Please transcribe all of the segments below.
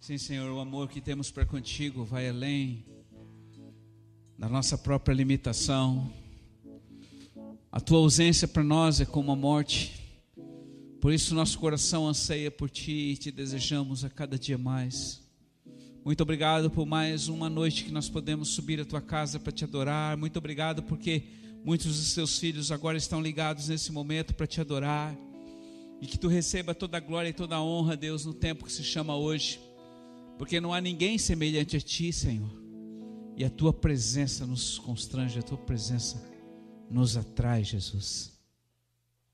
Sim, Senhor, o amor que temos para contigo vai além da nossa própria limitação. A tua ausência para nós é como a morte. Por isso nosso coração anseia por ti e te desejamos a cada dia mais. Muito obrigado por mais uma noite que nós podemos subir à tua casa para te adorar. Muito obrigado porque muitos dos seus filhos agora estão ligados nesse momento para te adorar. E que tu receba toda a glória e toda a honra, Deus, no tempo que se chama hoje. Porque não há ninguém semelhante a ti, Senhor. E a tua presença nos constrange, a tua presença nos atrai, Jesus.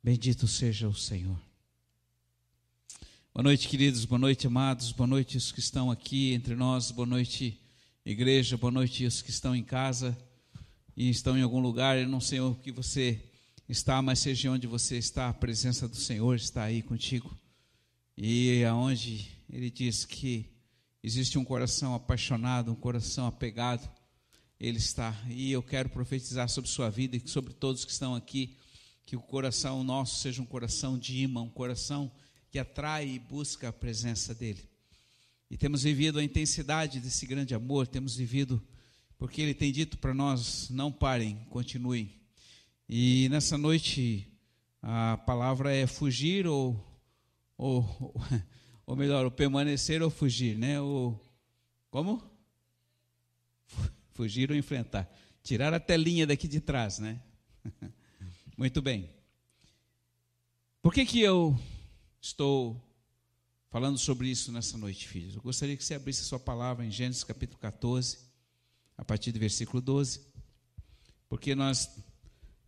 Bendito seja o Senhor. Boa noite, queridos, boa noite, amados, boa noite os que estão aqui entre nós, boa noite, igreja, boa noite os que estão em casa e estão em algum lugar. Eu não sei o que você está, mas seja onde você está, a presença do Senhor está aí contigo. E aonde ele diz que existe um coração apaixonado, um coração apegado, ele está. E eu quero profetizar sobre sua vida e sobre todos que estão aqui, que o coração nosso seja um coração de imã, um coração que atrai e busca a presença dele. E temos vivido a intensidade desse grande amor, temos vivido porque ele tem dito para nós: não parem, continuem. E nessa noite a palavra é fugir ou, ou ou melhor, o permanecer ou fugir, né? O, como? Fugir ou enfrentar. Tirar a telinha daqui de trás, né? Muito bem. Por que, que eu estou falando sobre isso nessa noite, filhos? Eu gostaria que você abrisse a sua palavra em Gênesis capítulo 14, a partir do versículo 12, porque nós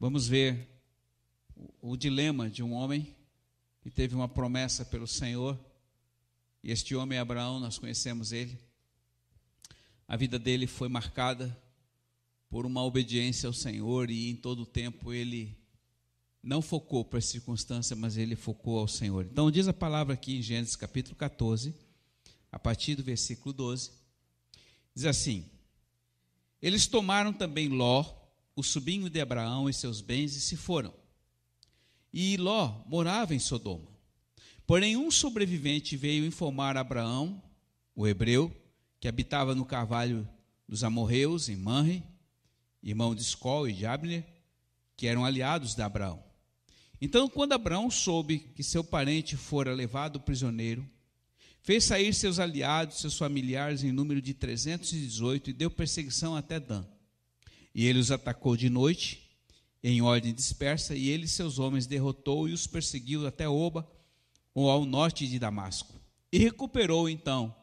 vamos ver o dilema de um homem que teve uma promessa pelo Senhor e este homem Abraão, nós conhecemos ele. A vida dele foi marcada por uma obediência ao Senhor e em todo o tempo ele não focou para a circunstância, mas ele focou ao Senhor. Então diz a palavra aqui em Gênesis capítulo 14, a partir do versículo 12. Diz assim: Eles tomaram também Ló, o sobrinho de Abraão, e seus bens e se foram. E Ló morava em Sodoma. Porém, um sobrevivente veio informar Abraão, o hebreu, que habitava no carvalho dos amorreus, em Manre, irmão de Escol e de Abner, que eram aliados de Abraão. Então, quando Abraão soube que seu parente fora levado prisioneiro, fez sair seus aliados, seus familiares, em número de 318, e deu perseguição até Dan. E ele os atacou de noite, em ordem dispersa, e ele seus homens derrotou e os perseguiu até Oba, ou ao norte de Damasco. E recuperou então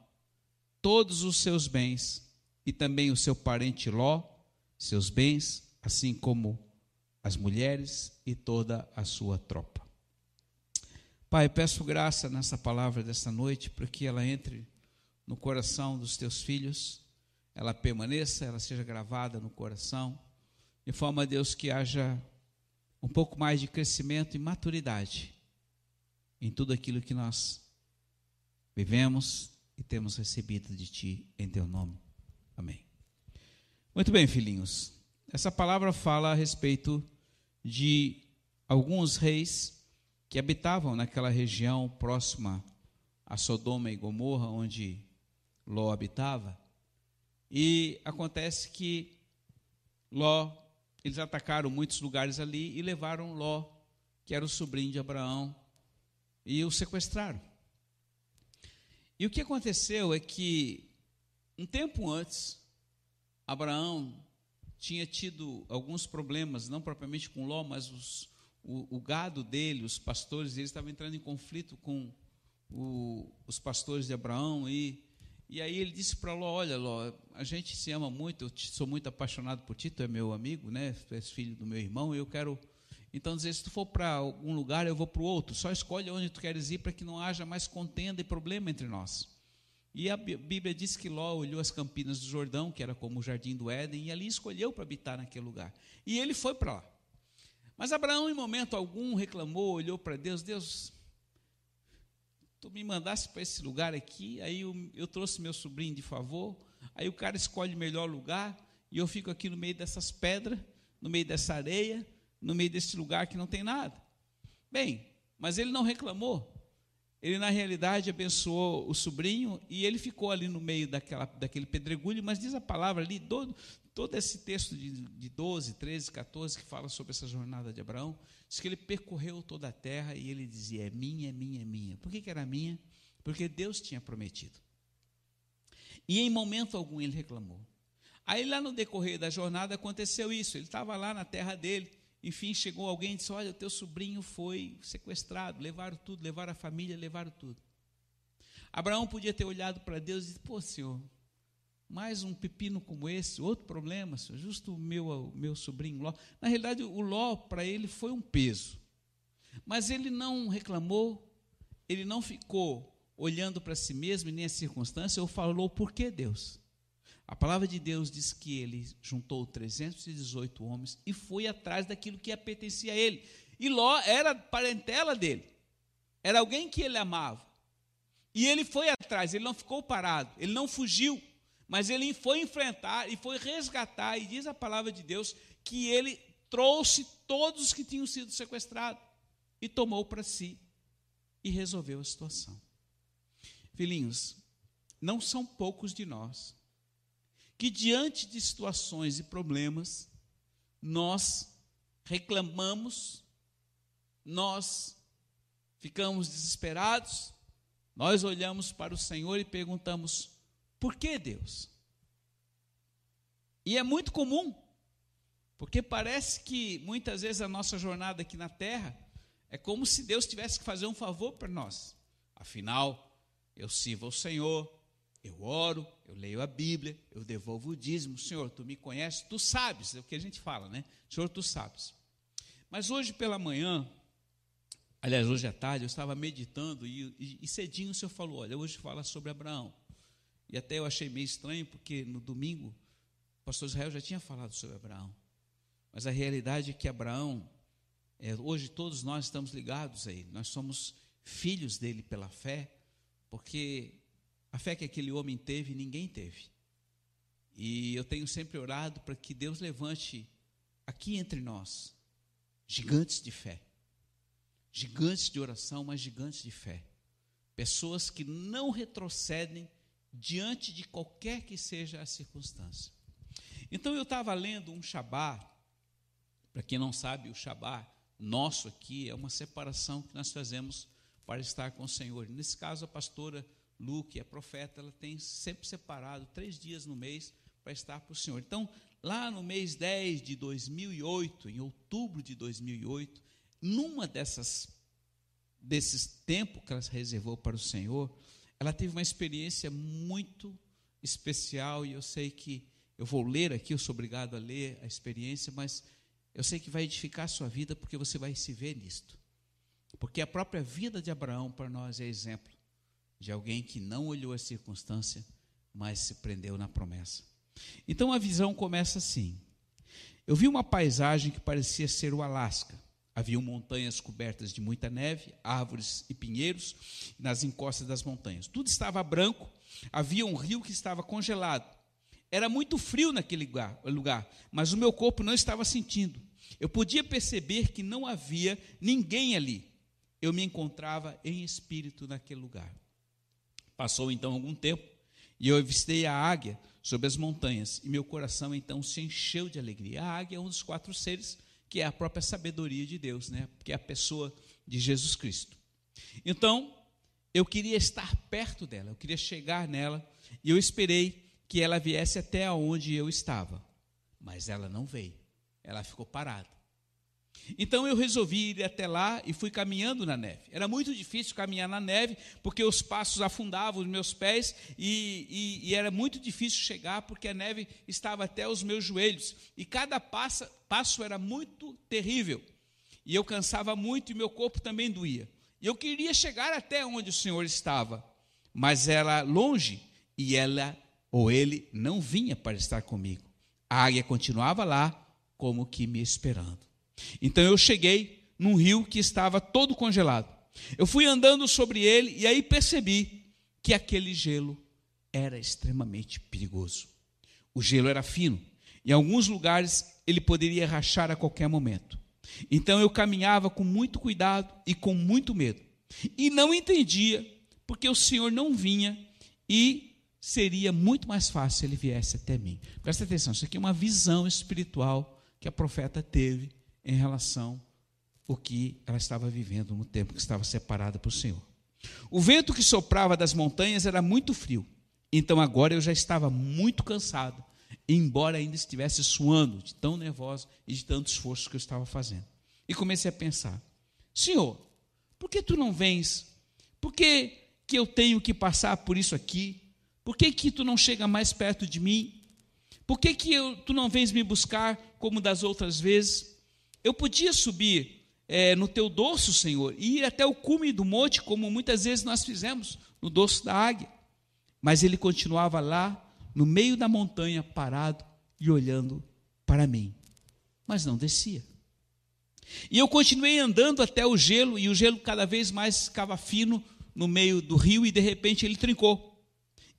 todos os seus bens e também o seu parente Ló, seus bens, assim como as mulheres e toda a sua tropa. Pai, peço graça nessa palavra desta noite para que ela entre no coração dos teus filhos, ela permaneça, ela seja gravada no coração, de forma, Deus, que haja um pouco mais de crescimento e maturidade em tudo aquilo que nós vivemos e temos recebido de Ti em Teu nome. Amém. Muito bem, filhinhos. Essa palavra fala a respeito de alguns reis que habitavam naquela região próxima a Sodoma e Gomorra, onde Ló habitava. E acontece que Ló, eles atacaram muitos lugares ali e levaram Ló, que era o sobrinho de Abraão, e o sequestraram. E o que aconteceu é que, um tempo antes, Abraão tinha tido alguns problemas, não propriamente com Ló, mas os, o, o, gado dele, os pastores dele estavam entrando em conflito com o, os pastores de Abraão. E, e aí ele disse para Ló: Olha, Ló, a gente se ama muito, eu sou muito apaixonado por ti, tu é meu amigo, né? tu és filho do meu irmão, eu quero então, dizer, se tu for para algum lugar, eu vou para o outro. Só escolhe onde tu queres ir para que não haja mais contenda e problema entre nós. E a Bíblia diz que Ló olhou as campinas do Jordão, que era como o jardim do Éden, e ali escolheu para habitar naquele lugar. E ele foi para lá. Mas Abraão, em momento algum, reclamou, olhou para Deus: Deus, tu me mandasse para esse lugar aqui, aí eu, eu trouxe meu sobrinho de favor, aí o cara escolhe o melhor lugar, e eu fico aqui no meio dessas pedras, no meio dessa areia, no meio desse lugar que não tem nada. Bem, mas ele não reclamou. ele na realidade abençoou o sobrinho e ele ficou ali no meio daquela, daquele pedregulho, mas diz a palavra ali, todo, todo esse texto de, de 12, 13, 14, que fala sobre essa jornada de Abraão, diz que ele percorreu toda a terra e ele dizia: É minha, é minha, é minha. Por que, que era minha? Porque Deus tinha prometido. E em momento algum ele reclamou. Aí lá no decorrer da jornada aconteceu isso. Ele estava lá na terra dele. Enfim, chegou alguém e disse: Olha, o teu sobrinho foi sequestrado. Levaram tudo, levaram a família, levaram tudo. Abraão podia ter olhado para Deus e disse: Pô, Senhor, mais um pepino como esse, outro problema, Senhor, justo o meu, meu sobrinho Ló. Na realidade, o Ló para ele foi um peso. Mas ele não reclamou, ele não ficou olhando para si mesmo e nem a circunstância, ou falou: Por que Deus? A palavra de Deus diz que ele juntou 318 homens e foi atrás daquilo que pertencia a ele. E Ló era parentela dele, era alguém que ele amava. E ele foi atrás, ele não ficou parado, ele não fugiu, mas ele foi enfrentar e foi resgatar. E diz a palavra de Deus que ele trouxe todos os que tinham sido sequestrados e tomou para si e resolveu a situação. Filhinhos, não são poucos de nós que diante de situações e problemas, nós reclamamos, nós ficamos desesperados, nós olhamos para o Senhor e perguntamos: por que Deus? E é muito comum, porque parece que muitas vezes a nossa jornada aqui na terra é como se Deus tivesse que fazer um favor para nós. Afinal, eu sirvo ao Senhor, eu oro, eu leio a Bíblia, eu devolvo o dízimo. Senhor, tu me conheces, tu sabes, é o que a gente fala, né? Senhor, tu sabes. Mas hoje pela manhã, aliás, hoje à tarde, eu estava meditando e, e, e cedinho o Senhor falou: Olha, hoje fala sobre Abraão. E até eu achei meio estranho, porque no domingo o pastor Israel já tinha falado sobre Abraão. Mas a realidade é que Abraão, é, hoje todos nós estamos ligados a ele, nós somos filhos dele pela fé, porque a fé que aquele homem teve, ninguém teve. E eu tenho sempre orado para que Deus levante aqui entre nós gigantes de fé. Gigantes de oração, mas gigantes de fé. Pessoas que não retrocedem diante de qualquer que seja a circunstância. Então eu estava lendo um Shabá, para quem não sabe, o Shabá nosso aqui é uma separação que nós fazemos para estar com o Senhor. Nesse caso, a pastora Lu, que é profeta, ela tem sempre separado três dias no mês para estar para o Senhor. Então, lá no mês 10 de 2008, em outubro de 2008, numa dessas desses tempos que ela reservou para o Senhor, ela teve uma experiência muito especial e eu sei que eu vou ler aqui, eu sou obrigado a ler a experiência, mas eu sei que vai edificar a sua vida porque você vai se ver nisto. Porque a própria vida de Abraão para nós é exemplo de alguém que não olhou a circunstância, mas se prendeu na promessa. Então a visão começa assim. Eu vi uma paisagem que parecia ser o Alasca. Havia montanhas cobertas de muita neve, árvores e pinheiros nas encostas das montanhas. Tudo estava branco, havia um rio que estava congelado. Era muito frio naquele lugar, mas o meu corpo não estava sentindo. Eu podia perceber que não havia ninguém ali. Eu me encontrava em espírito naquele lugar. Passou então algum tempo e eu avistei a águia sobre as montanhas e meu coração então se encheu de alegria. A águia é um dos quatro seres que é a própria sabedoria de Deus, né? Que é a pessoa de Jesus Cristo. Então, eu queria estar perto dela, eu queria chegar nela e eu esperei que ela viesse até onde eu estava. Mas ela não veio. Ela ficou parada. Então eu resolvi ir até lá e fui caminhando na neve. Era muito difícil caminhar na neve, porque os passos afundavam os meus pés e, e, e, era muito difícil chegar, porque a neve estava até os meus joelhos. E cada passo, passo era muito terrível. E eu cansava muito e meu corpo também doía. E eu queria chegar até onde o Senhor estava, mas era longe e ela ou ele não vinha para estar comigo. A águia continuava lá, como que me esperando. Então eu cheguei num rio que estava todo congelado. Eu fui andando sobre ele e aí percebi que aquele gelo era extremamente perigoso. O gelo era fino, em alguns lugares ele poderia rachar a qualquer momento. Então eu caminhava com muito cuidado e com muito medo. E não entendia, porque o Senhor não vinha e seria muito mais fácil se ele viesse até mim. Presta atenção, isso aqui é uma visão espiritual que a profeta teve em relação ao que ela estava vivendo no tempo que estava separada para o Senhor. O vento que soprava das montanhas era muito frio, então agora eu já estava muito cansado, embora ainda estivesse suando de tão nervoso e de tanto esforço que eu estava fazendo. E comecei a pensar: Senhor, por que tu não vens? Por que, que eu tenho que passar por isso aqui? Por que, que tu não chega mais perto de mim? Por que, que eu, tu não vens me buscar como das outras vezes? Eu podia subir é, no teu dorso, Senhor, e ir até o cume do monte, como muitas vezes nós fizemos no dorso da águia. Mas ele continuava lá, no meio da montanha, parado e olhando para mim. Mas não descia. E eu continuei andando até o gelo, e o gelo cada vez mais ficava fino no meio do rio, e de repente ele trincou.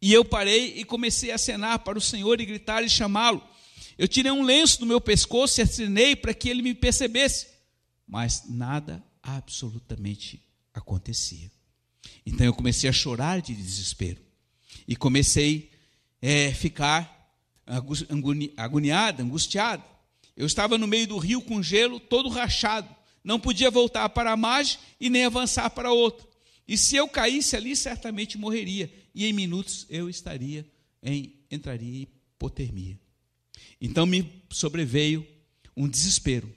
E eu parei e comecei a acenar para o Senhor e gritar e chamá-lo. Eu tirei um lenço do meu pescoço e acenei para que ele me percebesse, mas nada absolutamente acontecia. Então eu comecei a chorar de desespero e comecei a é, ficar agoniado, angustiado. Eu estava no meio do rio com gelo, todo rachado. Não podia voltar para a margem e nem avançar para outra. E se eu caísse ali, certamente morreria. E em minutos eu estaria em entraria em hipotermia. Então me sobreveio um desespero.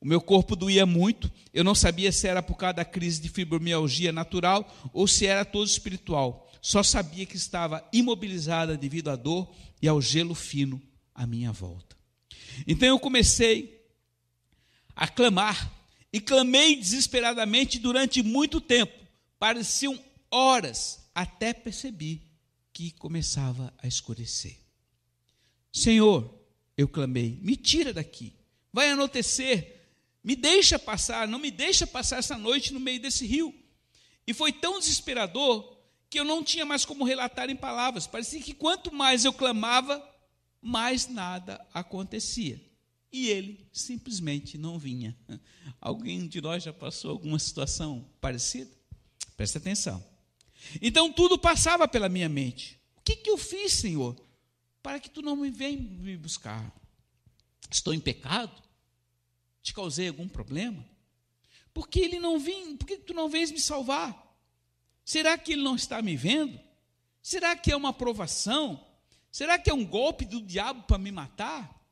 O meu corpo doía muito, eu não sabia se era por causa da crise de fibromialgia natural ou se era todo espiritual. Só sabia que estava imobilizada devido à dor e ao gelo fino à minha volta. Então eu comecei a clamar, e clamei desesperadamente durante muito tempo. Pareciam horas, até percebi que começava a escurecer. Senhor, eu clamei, me tira daqui, vai anoitecer, me deixa passar, não me deixa passar essa noite no meio desse rio. E foi tão desesperador que eu não tinha mais como relatar em palavras. Parecia que quanto mais eu clamava, mais nada acontecia. E ele simplesmente não vinha. Alguém de nós já passou alguma situação parecida? Presta atenção. Então tudo passava pela minha mente. O que, que eu fiz, Senhor, para que tu não me venha me buscar? Estou em pecado? Te causei algum problema? Por que ele não vem? Por que tu não vens me salvar? Será que ele não está me vendo? Será que é uma provação? Será que é um golpe do diabo para me matar?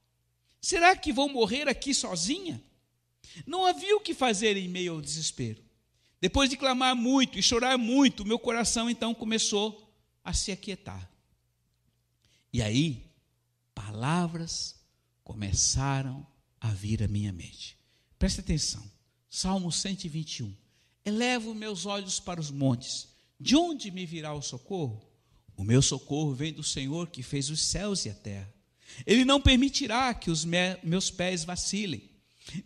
Será que vou morrer aqui sozinha? Não havia o que fazer em meio ao desespero. Depois de clamar muito e chorar muito, meu coração então começou a se aquietar. E aí, palavras começaram a vir à minha mente. Preste atenção. Salmo 121. Elevo meus olhos para os montes. De onde me virá o socorro? O meu socorro vem do Senhor que fez os céus e a terra. Ele não permitirá que os meus pés vacilem.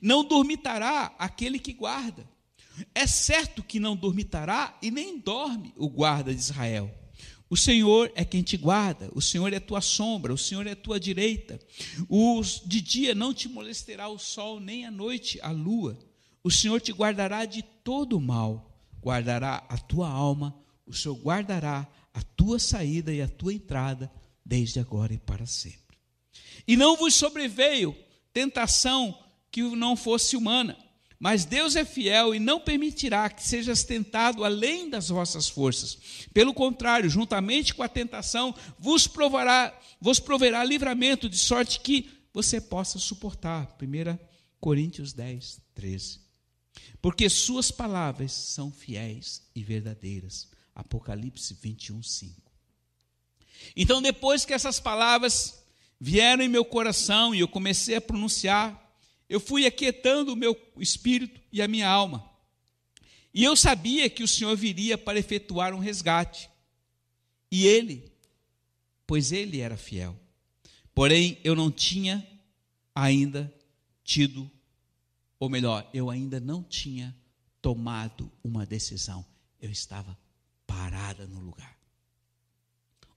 Não dormitará aquele que guarda. É certo que não dormitará e nem dorme o guarda de Israel. O Senhor é quem te guarda, o Senhor é tua sombra, o Senhor é tua direita. Os, de dia não te molestará o sol, nem à noite a lua. O Senhor te guardará de todo o mal, guardará a tua alma, o Senhor guardará a tua saída e a tua entrada, desde agora e para sempre. E não vos sobreveio tentação que não fosse humana, mas Deus é fiel e não permitirá que sejas tentado além das vossas forças. Pelo contrário, juntamente com a tentação, vos provará, vos proverá livramento, de sorte que você possa suportar. 1 Coríntios 10, 13. Porque suas palavras são fiéis e verdadeiras. Apocalipse 21, 5. Então, depois que essas palavras vieram em meu coração e eu comecei a pronunciar, eu fui aquietando o meu espírito e a minha alma. E eu sabia que o Senhor viria para efetuar um resgate. E ele, pois ele era fiel. Porém, eu não tinha ainda tido, ou melhor, eu ainda não tinha tomado uma decisão. Eu estava parada no lugar.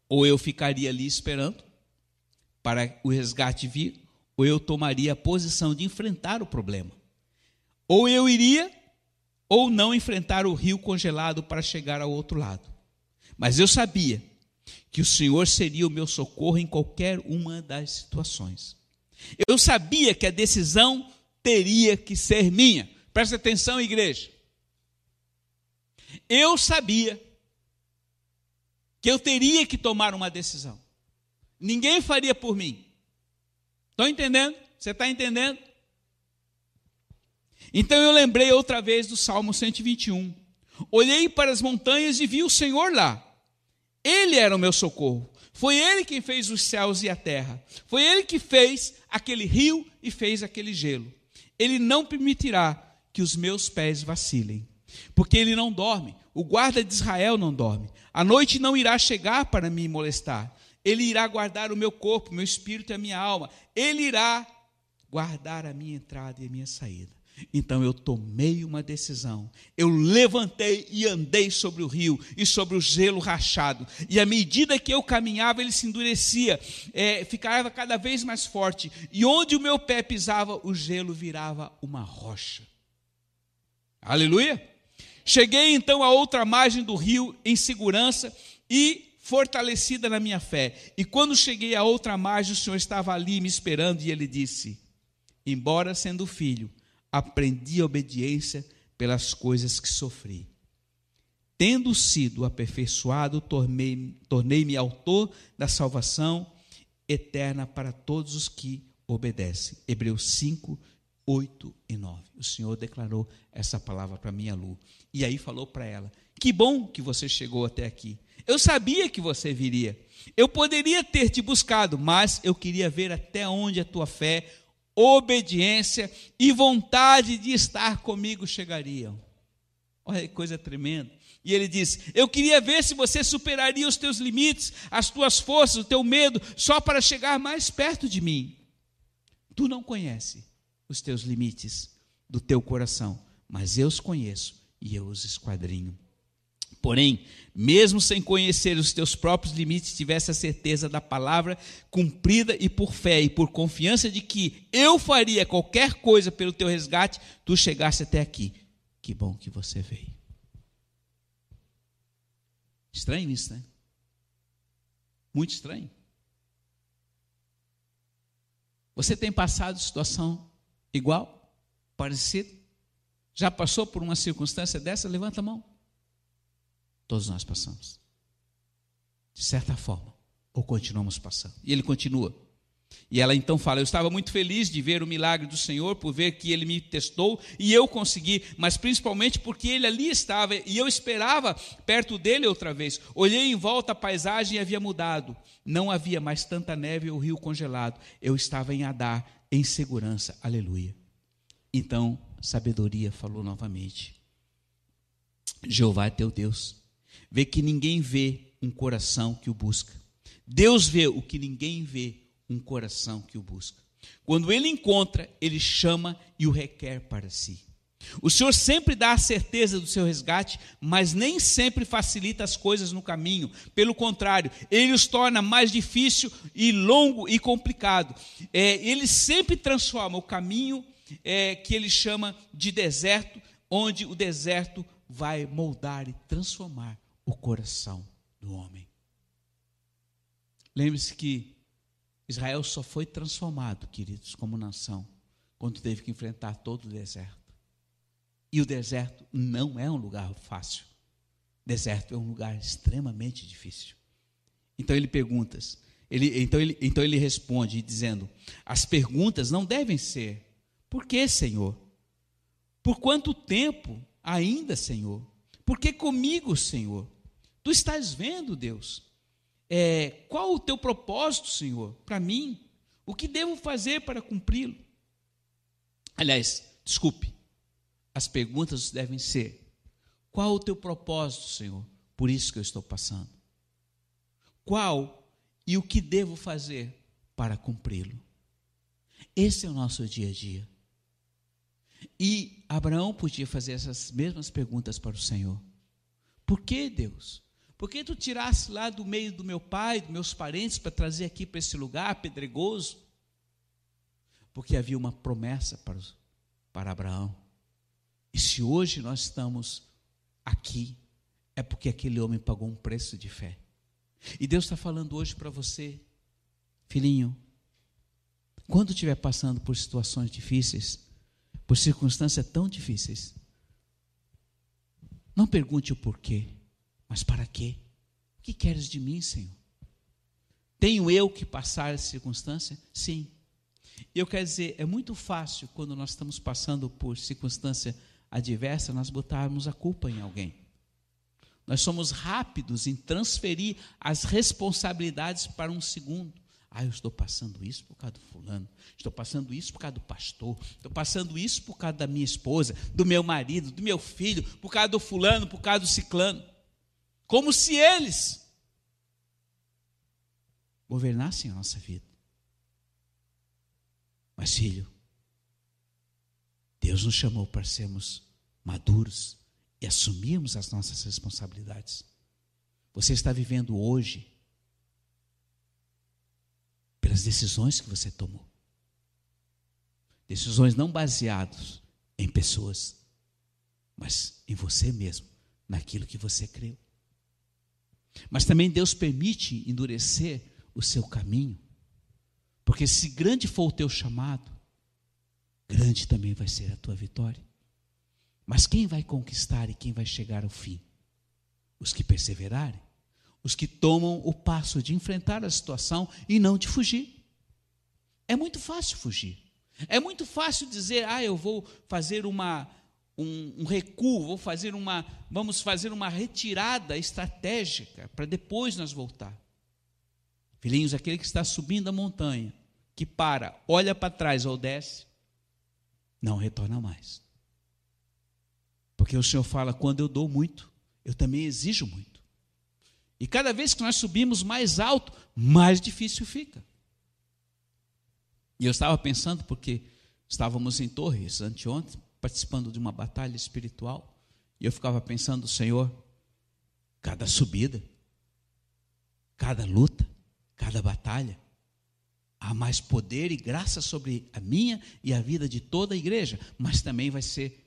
Ou eu ficaria ali esperando, para o resgate vir, ou eu tomaria a posição de enfrentar o problema. Ou eu iria ou não enfrentar o rio congelado para chegar ao outro lado. Mas eu sabia que o Senhor seria o meu socorro em qualquer uma das situações. Eu sabia que a decisão teria que ser minha. Presta atenção, igreja. Eu sabia que eu teria que tomar uma decisão. Ninguém faria por mim. Estão entendendo? Você está entendendo? Então eu lembrei outra vez do Salmo 121. Olhei para as montanhas e vi o Senhor lá. Ele era o meu socorro. Foi ele quem fez os céus e a terra. Foi ele que fez aquele rio e fez aquele gelo. Ele não permitirá que os meus pés vacilem, porque ele não dorme. O guarda de Israel não dorme. A noite não irá chegar para me molestar. Ele irá guardar o meu corpo, meu espírito e a minha alma. Ele irá guardar a minha entrada e a minha saída. Então eu tomei uma decisão. Eu levantei e andei sobre o rio e sobre o gelo rachado. E à medida que eu caminhava, ele se endurecia, é, ficava cada vez mais forte. E onde o meu pé pisava, o gelo virava uma rocha. Aleluia! Cheguei então à outra margem do rio em segurança e fortalecida na minha fé. E quando cheguei à outra margem, o Senhor estava ali me esperando e ele disse: Embora sendo filho, aprendi a obediência pelas coisas que sofri. Tendo sido aperfeiçoado, tornei-me tornei autor da salvação eterna para todos os que obedecem. Hebreus 5, 8 e 9. O Senhor declarou essa palavra para minha Lu. E aí falou para ela: Que bom que você chegou até aqui. Eu sabia que você viria. Eu poderia ter te buscado, mas eu queria ver até onde a tua fé obediência e vontade de estar comigo chegariam. Olha que coisa tremenda. E ele diz: Eu queria ver se você superaria os teus limites, as tuas forças, o teu medo, só para chegar mais perto de mim. Tu não conhece os teus limites do teu coração, mas eu os conheço e eu os esquadrinho. Porém, mesmo sem conhecer os teus próprios limites, tivesse a certeza da palavra cumprida e por fé e por confiança de que eu faria qualquer coisa pelo teu resgate, tu chegasse até aqui. Que bom que você veio. Estranho isso, né? Muito estranho. Você tem passado situação igual, parecida? Já passou por uma circunstância dessa? Levanta a mão. Todos nós passamos. De certa forma, ou continuamos passando. E ele continua. E ela então fala: Eu estava muito feliz de ver o milagre do Senhor, por ver que ele me testou e eu consegui, mas principalmente porque ele ali estava e eu esperava perto dele outra vez. Olhei em volta, a paisagem havia mudado. Não havia mais tanta neve ou rio congelado. Eu estava em Adar, em segurança. Aleluia. Então, sabedoria falou novamente: Jeová é teu Deus vê que ninguém vê um coração que o busca. Deus vê o que ninguém vê, um coração que o busca. Quando ele encontra, ele chama e o requer para si. O Senhor sempre dá a certeza do seu resgate, mas nem sempre facilita as coisas no caminho. Pelo contrário, ele os torna mais difícil e longo e complicado. É, ele sempre transforma o caminho é, que ele chama de deserto, onde o deserto vai moldar e transformar o coração do homem. Lembre-se que Israel só foi transformado, queridos, como nação, quando teve que enfrentar todo o deserto. E o deserto não é um lugar fácil. Deserto é um lugar extremamente difícil. Então ele pergunta, ele, então, ele, então ele responde dizendo: as perguntas não devem ser, por que, Senhor? Por quanto tempo ainda, Senhor? Por que comigo, Senhor? Tu estás vendo, Deus? É, qual o teu propósito, Senhor, para mim? O que devo fazer para cumpri-lo? Aliás, desculpe, as perguntas devem ser: qual o teu propósito, Senhor? Por isso que eu estou passando. Qual e o que devo fazer para cumpri-lo? Esse é o nosso dia a dia. E Abraão podia fazer essas mesmas perguntas para o Senhor. Por que, Deus? Por que tu tirasse lá do meio do meu pai, dos meus parentes, para trazer aqui para esse lugar pedregoso? Porque havia uma promessa para, para Abraão. E se hoje nós estamos aqui, é porque aquele homem pagou um preço de fé. E Deus está falando hoje para você, filhinho, quando estiver passando por situações difíceis, por circunstâncias tão difíceis, não pergunte o porquê, mas para quê? O que queres de mim, Senhor? Tenho eu que passar essa circunstância? Sim. Eu quero dizer, é muito fácil quando nós estamos passando por circunstância adversa, nós botarmos a culpa em alguém. Nós somos rápidos em transferir as responsabilidades para um segundo. Ah, eu estou passando isso por causa do fulano, estou passando isso por causa do pastor, estou passando isso por causa da minha esposa, do meu marido, do meu filho, por causa do fulano, por causa do ciclano. Como se eles governassem a nossa vida. Mas, filho, Deus nos chamou para sermos maduros e assumirmos as nossas responsabilidades. Você está vivendo hoje pelas decisões que você tomou. Decisões não baseadas em pessoas, mas em você mesmo, naquilo que você creu. Mas também Deus permite endurecer o seu caminho, porque se grande for o teu chamado, grande também vai ser a tua vitória. Mas quem vai conquistar e quem vai chegar ao fim? Os que perseverarem os que tomam o passo de enfrentar a situação e não de fugir. É muito fácil fugir. É muito fácil dizer, ah, eu vou fazer uma, um, um recuo, vou fazer uma, vamos fazer uma retirada estratégica para depois nós voltar. Filhinhos, aquele que está subindo a montanha, que para, olha para trás ou desce, não retorna mais. Porque o Senhor fala: quando eu dou muito, eu também exijo muito. E cada vez que nós subimos mais alto, mais difícil fica. E eu estava pensando, porque estávamos em Torres anteontem, participando de uma batalha espiritual, e eu ficava pensando, Senhor, cada subida, cada luta, cada batalha, há mais poder e graça sobre a minha e a vida de toda a igreja, mas também vai ser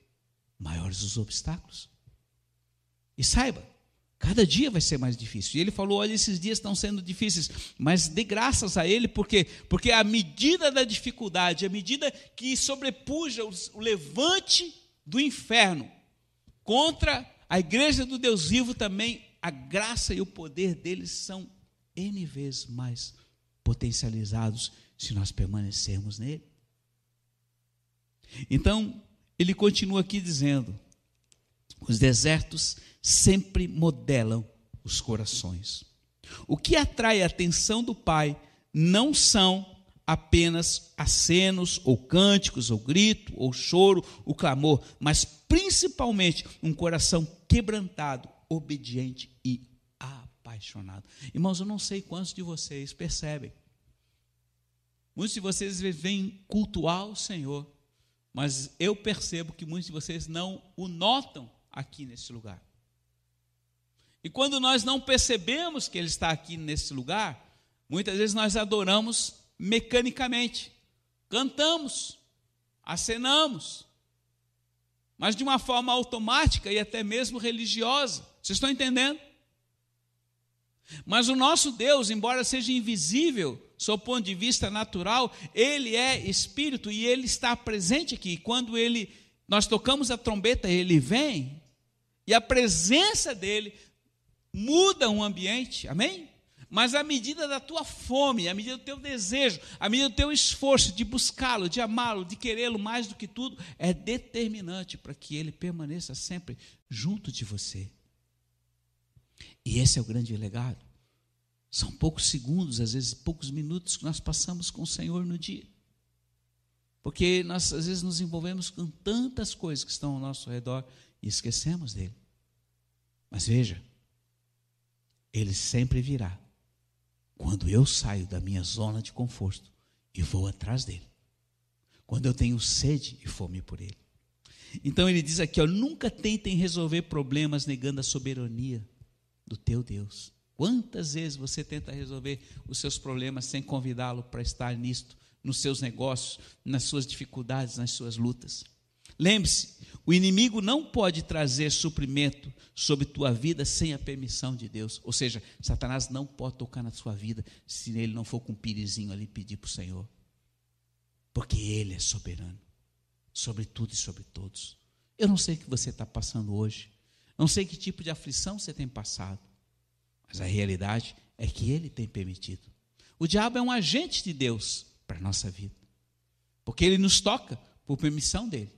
maiores os obstáculos. E saiba, Cada dia vai ser mais difícil. E ele falou: olha, esses dias estão sendo difíceis, mas dê graças a ele, porque porque a medida da dificuldade, a medida que sobrepuja o levante do inferno contra a igreja do Deus vivo, também a graça e o poder deles são N vezes mais potencializados se nós permanecermos nele. Então, ele continua aqui dizendo: os desertos sempre modelam os corações. O que atrai a atenção do Pai não são apenas acenos, ou cânticos, ou grito, ou choro, o clamor, mas principalmente um coração quebrantado, obediente e apaixonado. Irmãos, eu não sei quantos de vocês percebem. Muitos de vocês vêm cultuar o Senhor, mas eu percebo que muitos de vocês não o notam aqui nesse lugar. E quando nós não percebemos que Ele está aqui nesse lugar, muitas vezes nós adoramos mecanicamente, cantamos, acenamos, mas de uma forma automática e até mesmo religiosa. Vocês estão entendendo? Mas o nosso Deus, embora seja invisível, sob o ponto de vista natural, ele é espírito e ele está presente aqui. Quando ele nós tocamos a trombeta, ele vem, e a presença dele muda um ambiente, amém? Mas à medida da tua fome, à medida do teu desejo, à medida do teu esforço de buscá-lo, de amá-lo, de querê-lo mais do que tudo, é determinante para que ele permaneça sempre junto de você. E esse é o grande legado. São poucos segundos, às vezes poucos minutos que nós passamos com o Senhor no dia. Porque nós às vezes nos envolvemos com tantas coisas que estão ao nosso redor e esquecemos dele. Mas veja, ele sempre virá quando eu saio da minha zona de conforto e vou atrás dele. Quando eu tenho sede e fome por ele. Então ele diz aqui, ó, nunca tentem resolver problemas negando a soberania do teu Deus. Quantas vezes você tenta resolver os seus problemas sem convidá-lo para estar nisto, nos seus negócios, nas suas dificuldades, nas suas lutas? Lembre-se, o inimigo não pode trazer suprimento sobre tua vida sem a permissão de Deus. Ou seja, Satanás não pode tocar na sua vida se ele não for com um pirizinho ali pedir para o Senhor. Porque Ele é soberano sobre tudo e sobre todos. Eu não sei o que você está passando hoje. Não sei que tipo de aflição você tem passado. Mas a realidade é que Ele tem permitido. O diabo é um agente de Deus para a nossa vida. Porque ele nos toca por permissão dele.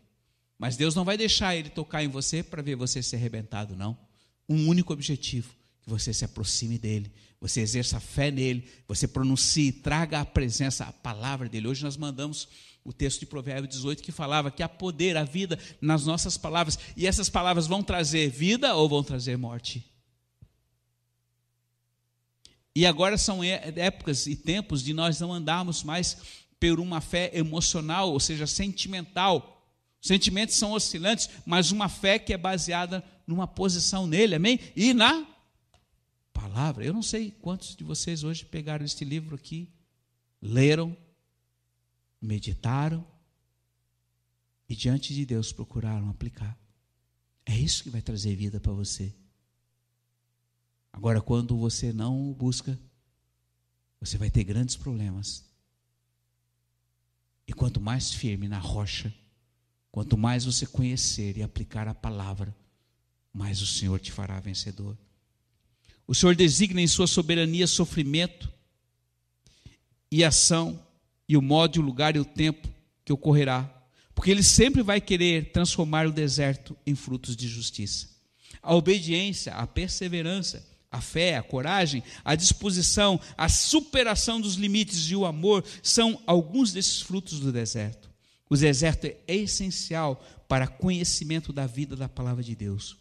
Mas Deus não vai deixar ele tocar em você para ver você ser arrebentado, não. Um único objetivo: que você se aproxime dele, você exerça fé nele, você pronuncie, traga a presença, a palavra dele. Hoje nós mandamos o texto de Provérbios 18 que falava que há poder, há vida nas nossas palavras, e essas palavras vão trazer vida ou vão trazer morte. E agora são épocas e tempos de nós não andarmos mais por uma fé emocional, ou seja, sentimental. Sentimentos são oscilantes, mas uma fé que é baseada numa posição nele, amém? E na palavra. Eu não sei quantos de vocês hoje pegaram este livro aqui, leram, meditaram e diante de Deus procuraram aplicar. É isso que vai trazer vida para você. Agora, quando você não o busca, você vai ter grandes problemas. E quanto mais firme na rocha, quanto mais você conhecer e aplicar a palavra, mais o Senhor te fará vencedor. O Senhor designa em sua soberania sofrimento e ação, e o modo, o lugar e o tempo que ocorrerá, porque Ele sempre vai querer transformar o deserto em frutos de justiça. A obediência, a perseverança, a fé, a coragem, a disposição, a superação dos limites e o amor são alguns desses frutos do deserto. O deserto é essencial para conhecimento da vida da palavra de Deus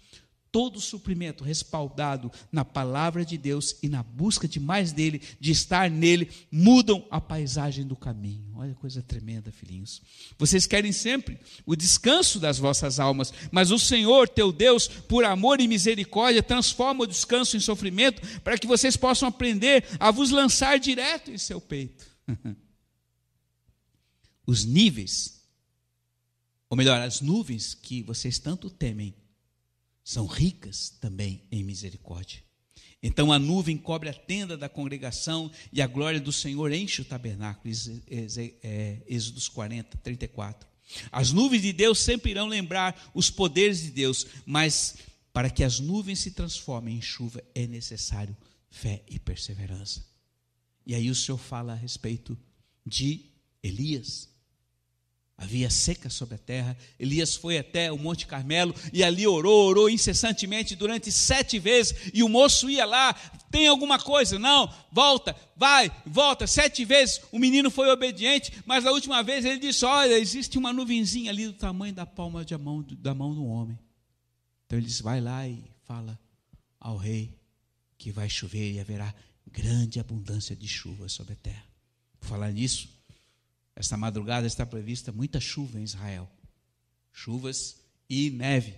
todo suprimento respaldado na palavra de Deus e na busca de mais dele, de estar nele, mudam a paisagem do caminho. Olha coisa tremenda, filhinhos. Vocês querem sempre o descanso das vossas almas, mas o Senhor, teu Deus, por amor e misericórdia, transforma o descanso em sofrimento para que vocês possam aprender a vos lançar direto em seu peito. Os níveis, ou melhor, as nuvens que vocês tanto temem, são ricas também em misericórdia. Então a nuvem cobre a tenda da congregação e a glória do Senhor enche o tabernáculo. É, Êxodos 40, 34. As nuvens de Deus sempre irão lembrar os poderes de Deus, mas para que as nuvens se transformem em chuva é necessário fé e perseverança. E aí o Senhor fala a respeito de Elias. Havia seca sobre a terra. Elias foi até o Monte Carmelo e ali orou, orou incessantemente durante sete vezes. E o moço ia lá: tem alguma coisa? Não, volta, vai, volta. Sete vezes o menino foi obediente, mas a última vez ele disse: Olha, existe uma nuvenzinha ali do tamanho da palma de mão, da mão do homem. Então ele disse: Vai lá e fala ao rei que vai chover e haverá grande abundância de chuva sobre a terra. Por falar nisso, esta madrugada está prevista muita chuva em Israel. Chuvas e neve.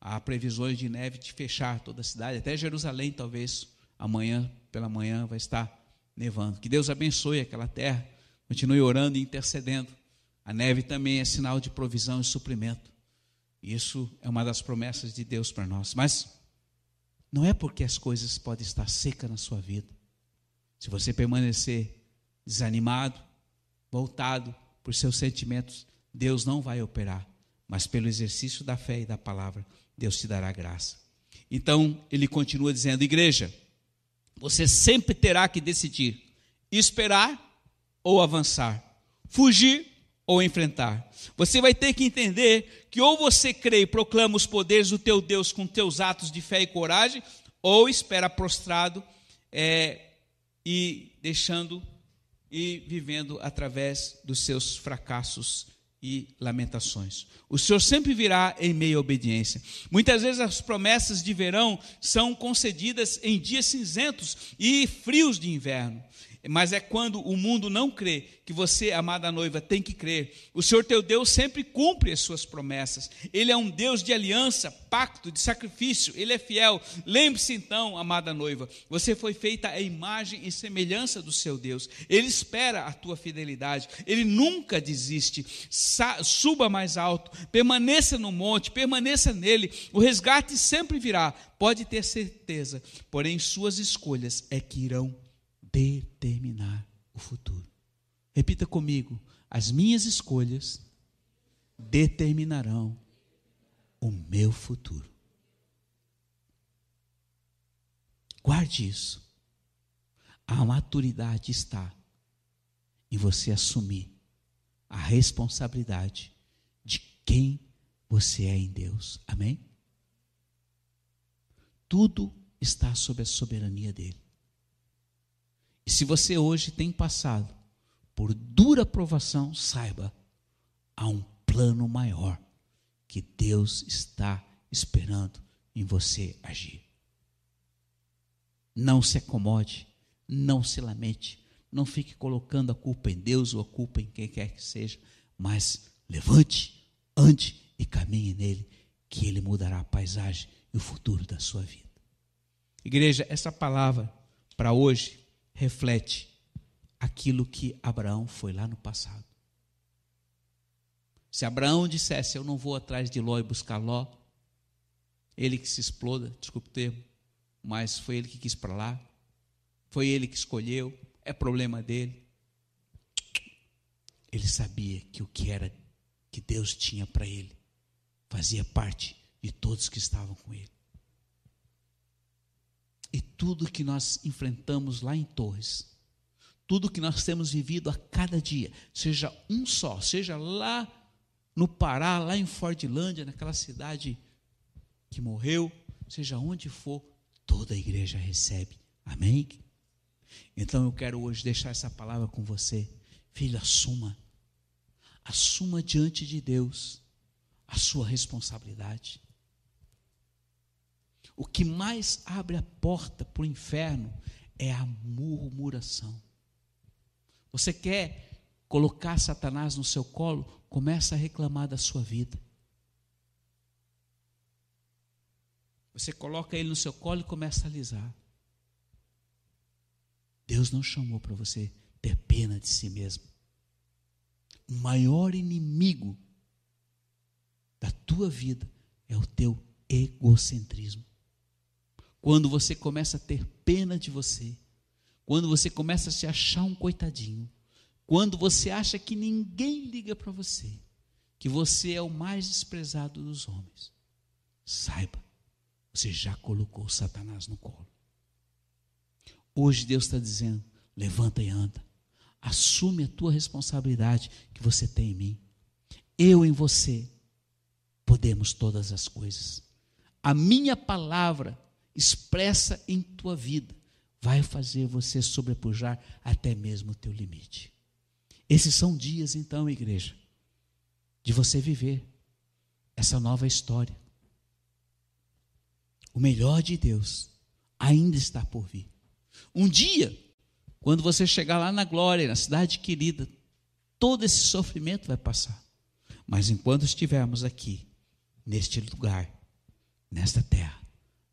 Há previsões de neve de fechar toda a cidade, até Jerusalém, talvez amanhã pela manhã vai estar nevando. Que Deus abençoe aquela terra. Continue orando e intercedendo. A neve também é sinal de provisão e suprimento. Isso é uma das promessas de Deus para nós. Mas não é porque as coisas podem estar secas na sua vida. Se você permanecer desanimado, voltado por seus sentimentos, Deus não vai operar, mas pelo exercício da fé e da palavra, Deus te dará graça. Então, ele continua dizendo: igreja, você sempre terá que decidir esperar ou avançar, fugir ou enfrentar. Você vai ter que entender que ou você crê e proclama os poderes do teu Deus com teus atos de fé e coragem, ou espera prostrado é, e deixando e vivendo através dos seus fracassos e lamentações. O Senhor sempre virá em meio à obediência. Muitas vezes as promessas de verão são concedidas em dias cinzentos e frios de inverno. Mas é quando o mundo não crê que você, amada noiva, tem que crer. O Senhor teu Deus sempre cumpre as suas promessas. Ele é um Deus de aliança, pacto, de sacrifício. Ele é fiel. Lembre-se então, amada noiva, você foi feita a imagem e semelhança do seu Deus. Ele espera a tua fidelidade. Ele nunca desiste. Suba mais alto, permaneça no monte, permaneça nele. O resgate sempre virá. Pode ter certeza. Porém, suas escolhas é que irão determinar o futuro. Repita comigo: as minhas escolhas determinarão o meu futuro. Guarde isso. A maturidade está em você assumir a responsabilidade de quem você é em Deus. Amém? Tudo está sob a soberania dele. E se você hoje tem passado por dura provação, saiba, há um plano maior que Deus está esperando em você agir. Não se acomode, não se lamente, não fique colocando a culpa em Deus ou a culpa em quem quer que seja, mas levante, ande e caminhe nele, que ele mudará a paisagem e o futuro da sua vida. Igreja, essa palavra para hoje reflete aquilo que Abraão foi lá no passado. Se Abraão dissesse, eu não vou atrás de Ló e buscar Ló, ele que se exploda, desculpe o termo, mas foi ele que quis para lá, foi ele que escolheu, é problema dele. Ele sabia que o que era que Deus tinha para ele fazia parte de todos que estavam com ele. E tudo que nós enfrentamos lá em Torres, tudo que nós temos vivido a cada dia, seja um só, seja lá no Pará, lá em Fordlândia, naquela cidade que morreu, seja onde for, toda a igreja recebe. Amém? Então eu quero hoje deixar essa palavra com você. Filho, assuma. Assuma diante de Deus a sua responsabilidade. O que mais abre a porta para o inferno é a murmuração. Você quer colocar Satanás no seu colo? Começa a reclamar da sua vida. Você coloca ele no seu colo e começa a alisar. Deus não chamou para você ter pena de si mesmo. O maior inimigo da tua vida é o teu egocentrismo. Quando você começa a ter pena de você, quando você começa a se achar um coitadinho, quando você acha que ninguém liga para você, que você é o mais desprezado dos homens, saiba, você já colocou Satanás no colo. Hoje Deus está dizendo: levanta e anda, assume a tua responsabilidade que você tem em mim. Eu em você podemos todas as coisas. A minha palavra expressa em tua vida vai fazer você sobrepujar até mesmo o teu limite. Esses são dias, então, igreja, de você viver essa nova história. O melhor de Deus ainda está por vir. Um dia, quando você chegar lá na glória, na cidade querida, todo esse sofrimento vai passar. Mas enquanto estivermos aqui, neste lugar, nesta terra,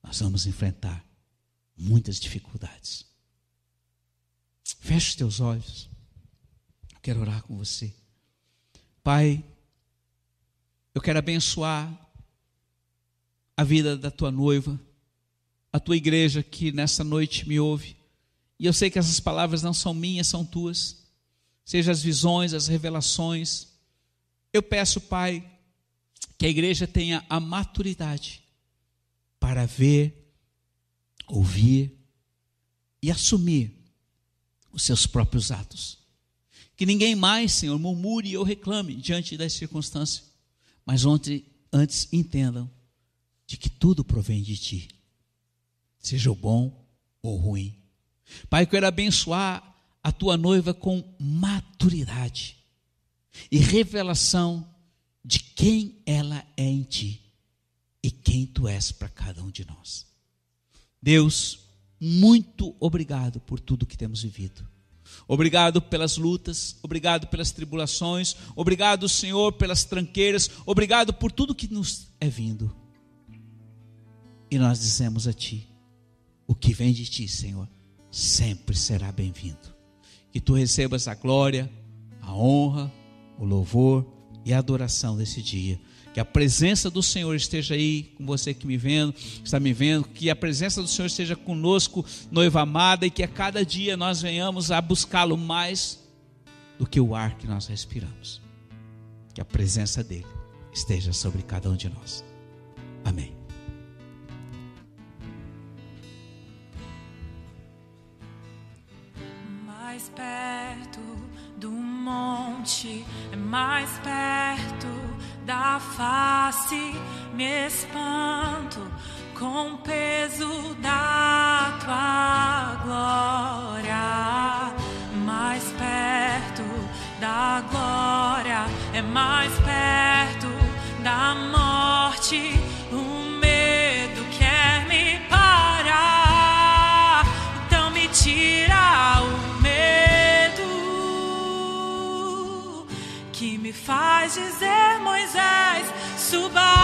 nós vamos enfrentar muitas dificuldades. Feche os teus olhos. Eu quero orar com você. Pai, eu quero abençoar a vida da tua noiva, a tua igreja que nessa noite me ouve. E eu sei que essas palavras não são minhas, são tuas. Seja as visões, as revelações. Eu peço, Pai, que a igreja tenha a maturidade para ver, ouvir e assumir os seus próprios atos. Que ninguém mais, Senhor, murmure ou reclame diante das circunstâncias, mas onde antes entendam de que tudo provém de Ti, seja o bom ou ruim. Pai, eu quero abençoar a tua noiva com maturidade e revelação de quem ela é em Ti e quem tu és para cada um de nós. Deus, muito obrigado por tudo que temos vivido. Obrigado pelas lutas, obrigado pelas tribulações, obrigado, Senhor, pelas tranqueiras, obrigado por tudo que nos é vindo. E nós dizemos a Ti: o que vem de Ti, Senhor, sempre será bem-vindo. Que Tu recebas a glória, a honra, o louvor e a adoração desse dia. Que a presença do Senhor esteja aí com você que me vendo, está me vendo, que a presença do Senhor esteja conosco, noiva amada, e que a cada dia nós venhamos a buscá-lo mais do que o ar que nós respiramos. Que a presença dele esteja sobre cada um de nós. Amém. Mais perto do monte, é mais perto da face, me espanto com o peso da tua glória. Mais perto da glória, é mais perto da morte. O faz dizer, Moisés, suba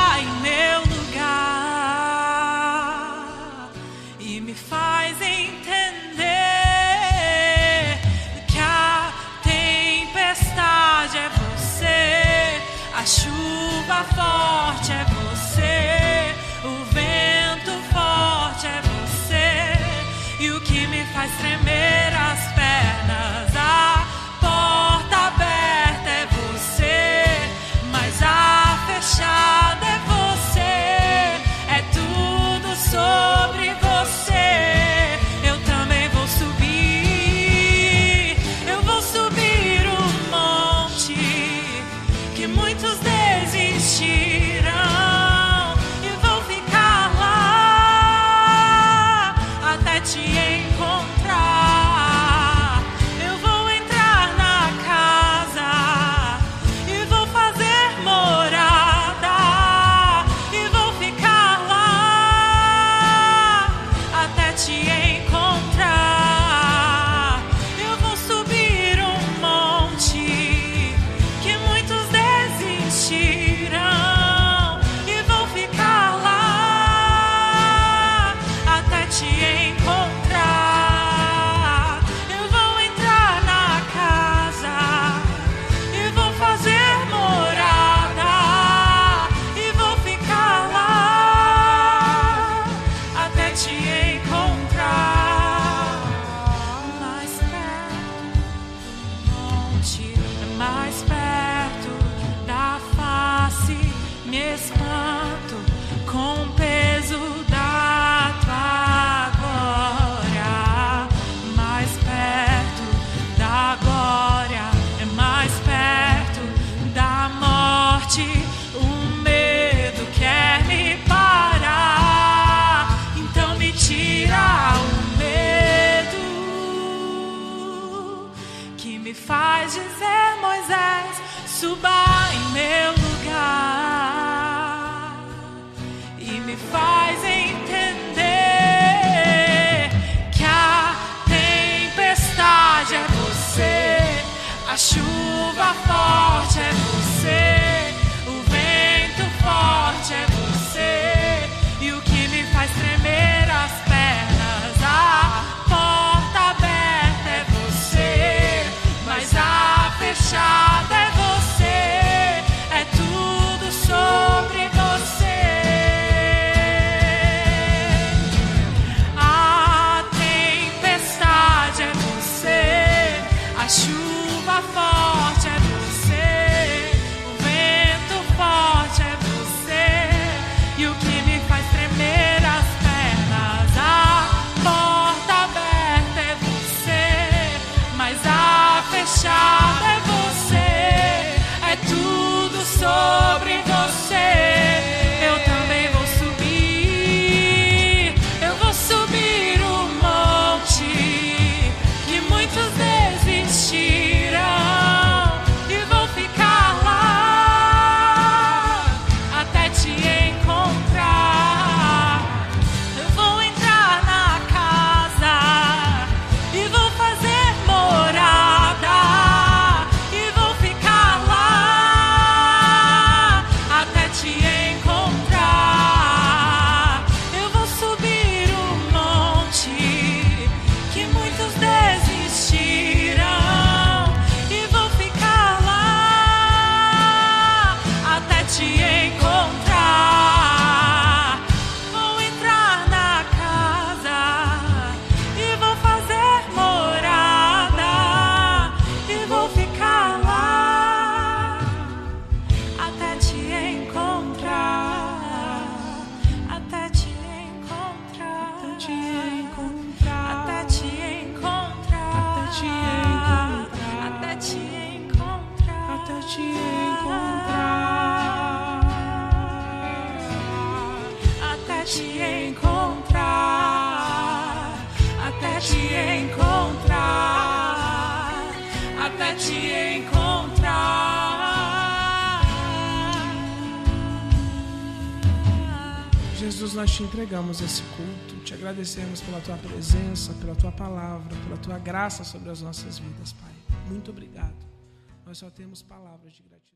te entregamos esse culto, te agradecemos pela tua presença, pela tua palavra, pela tua graça sobre as nossas vidas, Pai. Muito obrigado. Nós só temos palavras de gratidão.